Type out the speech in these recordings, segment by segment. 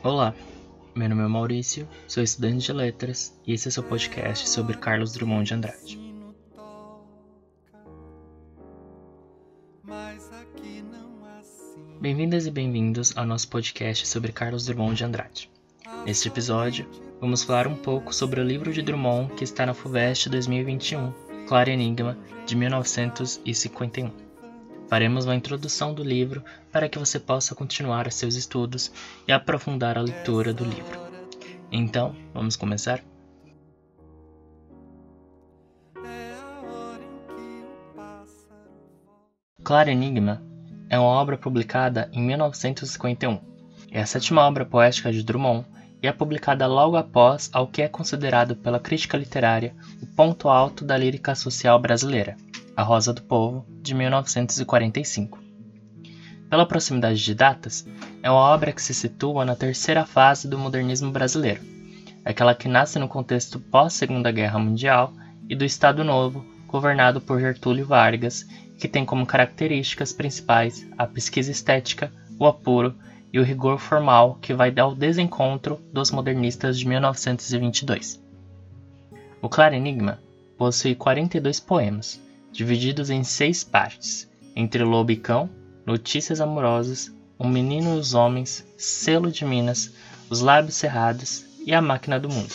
Olá, meu nome é Maurício, sou estudante de letras e esse é seu podcast sobre Carlos Drummond de Andrade. Bem-vindas e bem-vindos ao nosso podcast sobre Carlos Drummond de Andrade. Neste episódio, vamos falar um pouco sobre o livro de Drummond que está na FUVEST 2021, Claro Enigma, de 1951. Faremos uma introdução do livro para que você possa continuar seus estudos e aprofundar a leitura do livro. Então, vamos começar? Claro Enigma é uma obra publicada em 1951. É a sétima obra poética de Drummond e é publicada logo após ao que é considerado pela crítica literária o ponto alto da lírica social brasileira, A Rosa do Povo, de 1945. Pela proximidade de datas, é uma obra que se situa na terceira fase do modernismo brasileiro, aquela que nasce no contexto pós-Segunda Guerra Mundial e do Estado Novo, governado por Getúlio Vargas, que tem como características principais a pesquisa estética, o apuro e o rigor formal que vai dar o desencontro dos modernistas de 1922. O Claro Enigma possui 42 poemas, divididos em seis partes, entre Lobo e Cão, Notícias Amorosas, O Menino e os Homens, Selo de Minas, Os Lábios Cerrados e A Máquina do Mundo.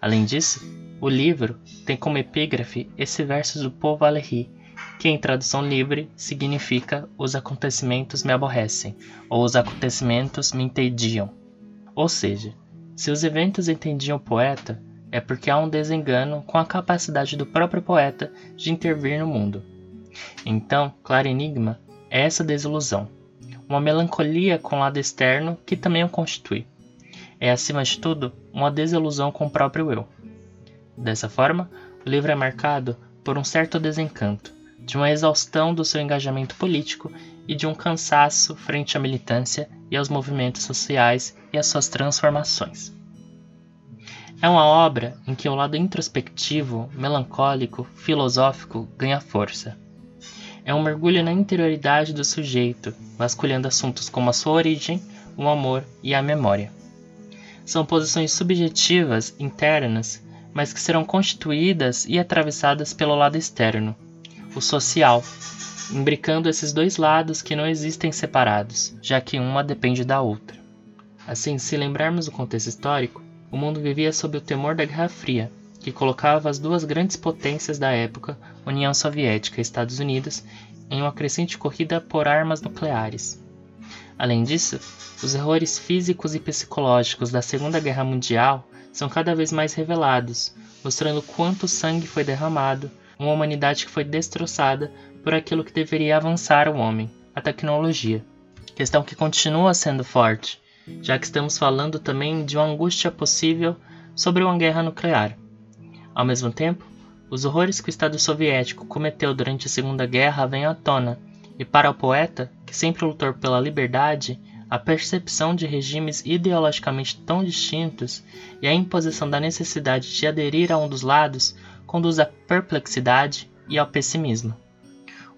Além disso, o livro tem como epígrafe esse verso do Paul Valéry, que em tradução livre significa Os acontecimentos me aborrecem, ou Os acontecimentos me entediam. Ou seja, se os eventos entendiam o poeta, é porque há um desengano com a capacidade do próprio poeta de intervir no mundo. Então, Claro Enigma é essa desilusão, uma melancolia com o lado externo que também o constitui. É, acima de tudo, uma desilusão com o próprio eu. Dessa forma, o livro é marcado por um certo desencanto, de uma exaustão do seu engajamento político e de um cansaço frente à militância e aos movimentos sociais e às suas transformações. É uma obra em que o lado introspectivo, melancólico, filosófico ganha força. É um mergulho na interioridade do sujeito, vasculhando assuntos como a sua origem, o amor e a memória. São posições subjetivas, internas, mas que serão constituídas e atravessadas pelo lado externo, o social, imbricando esses dois lados que não existem separados, já que uma depende da outra. Assim, se lembrarmos do contexto histórico, o mundo vivia sob o temor da Guerra Fria, que colocava as duas grandes potências da época, União Soviética e Estados Unidos, em uma crescente corrida por armas nucleares. Além disso, os errores físicos e psicológicos da Segunda Guerra Mundial são cada vez mais revelados, mostrando quanto sangue foi derramado, uma humanidade que foi destroçada por aquilo que deveria avançar o homem, a tecnologia. Questão que continua sendo forte, já que estamos falando também de uma angústia possível sobre uma guerra nuclear. Ao mesmo tempo, os horrores que o Estado soviético cometeu durante a Segunda Guerra vêm à tona, e para o poeta, que sempre lutou pela liberdade, a percepção de regimes ideologicamente tão distintos e a imposição da necessidade de aderir a um dos lados conduz à perplexidade e ao pessimismo.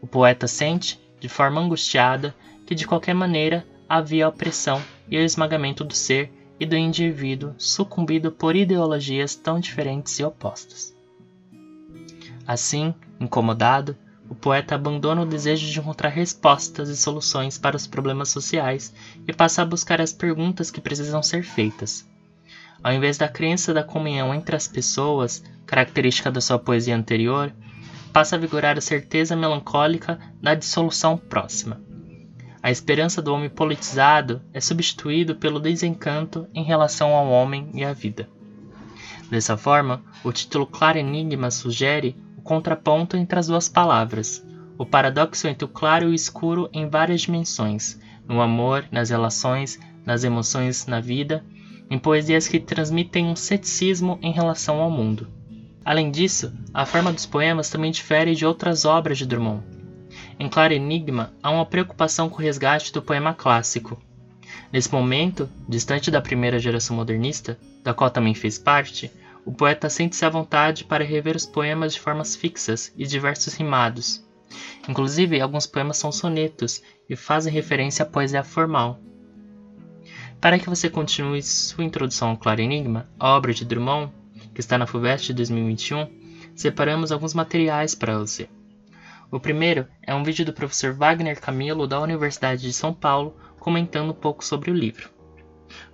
O poeta sente, de forma angustiada, que de qualquer maneira havia opressão e o esmagamento do ser e do indivíduo sucumbido por ideologias tão diferentes e opostas. Assim, incomodado, o poeta abandona o desejo de encontrar respostas e soluções para os problemas sociais e passa a buscar as perguntas que precisam ser feitas. Ao invés da crença da comunhão entre as pessoas, característica da sua poesia anterior, passa a vigorar a certeza melancólica da dissolução próxima. A esperança do homem politizado é substituído pelo desencanto em relação ao homem e à vida. Dessa forma, o título Claro Enigma sugere o contraponto entre as duas palavras, o paradoxo entre o claro e o escuro em várias dimensões, no amor, nas relações, nas emoções, na vida, em poesias que transmitem um ceticismo em relação ao mundo. Além disso, a forma dos poemas também difere de outras obras de Drummond. Em Claro Enigma, há uma preocupação com o resgate do poema clássico. Nesse momento, distante da primeira geração modernista, da qual também fez parte, o poeta sente-se à vontade para rever os poemas de formas fixas e diversos rimados. Inclusive, alguns poemas são sonetos e fazem referência à poesia formal. Para que você continue sua introdução ao Claro Enigma, a obra de Drummond, que está na FUVEST de 2021, separamos alguns materiais para você. O primeiro é um vídeo do professor Wagner Camilo da Universidade de São Paulo comentando um pouco sobre o livro.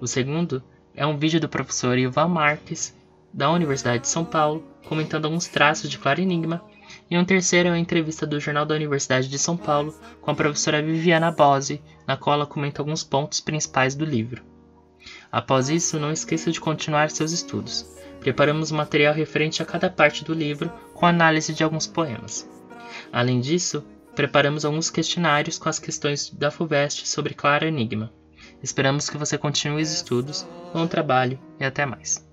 O segundo é um vídeo do professor Ivan Marques da Universidade de São Paulo comentando alguns traços de Claro Enigma e um terceiro é uma entrevista do Jornal da Universidade de São Paulo com a professora Viviana Bose, na qual ela comenta alguns pontos principais do livro. Após isso, não esqueça de continuar seus estudos. Preparamos material referente a cada parte do livro com análise de alguns poemas. Além disso, preparamos alguns questionários com as questões da FUVEST sobre Clara Enigma. Esperamos que você continue os estudos, bom trabalho e até mais.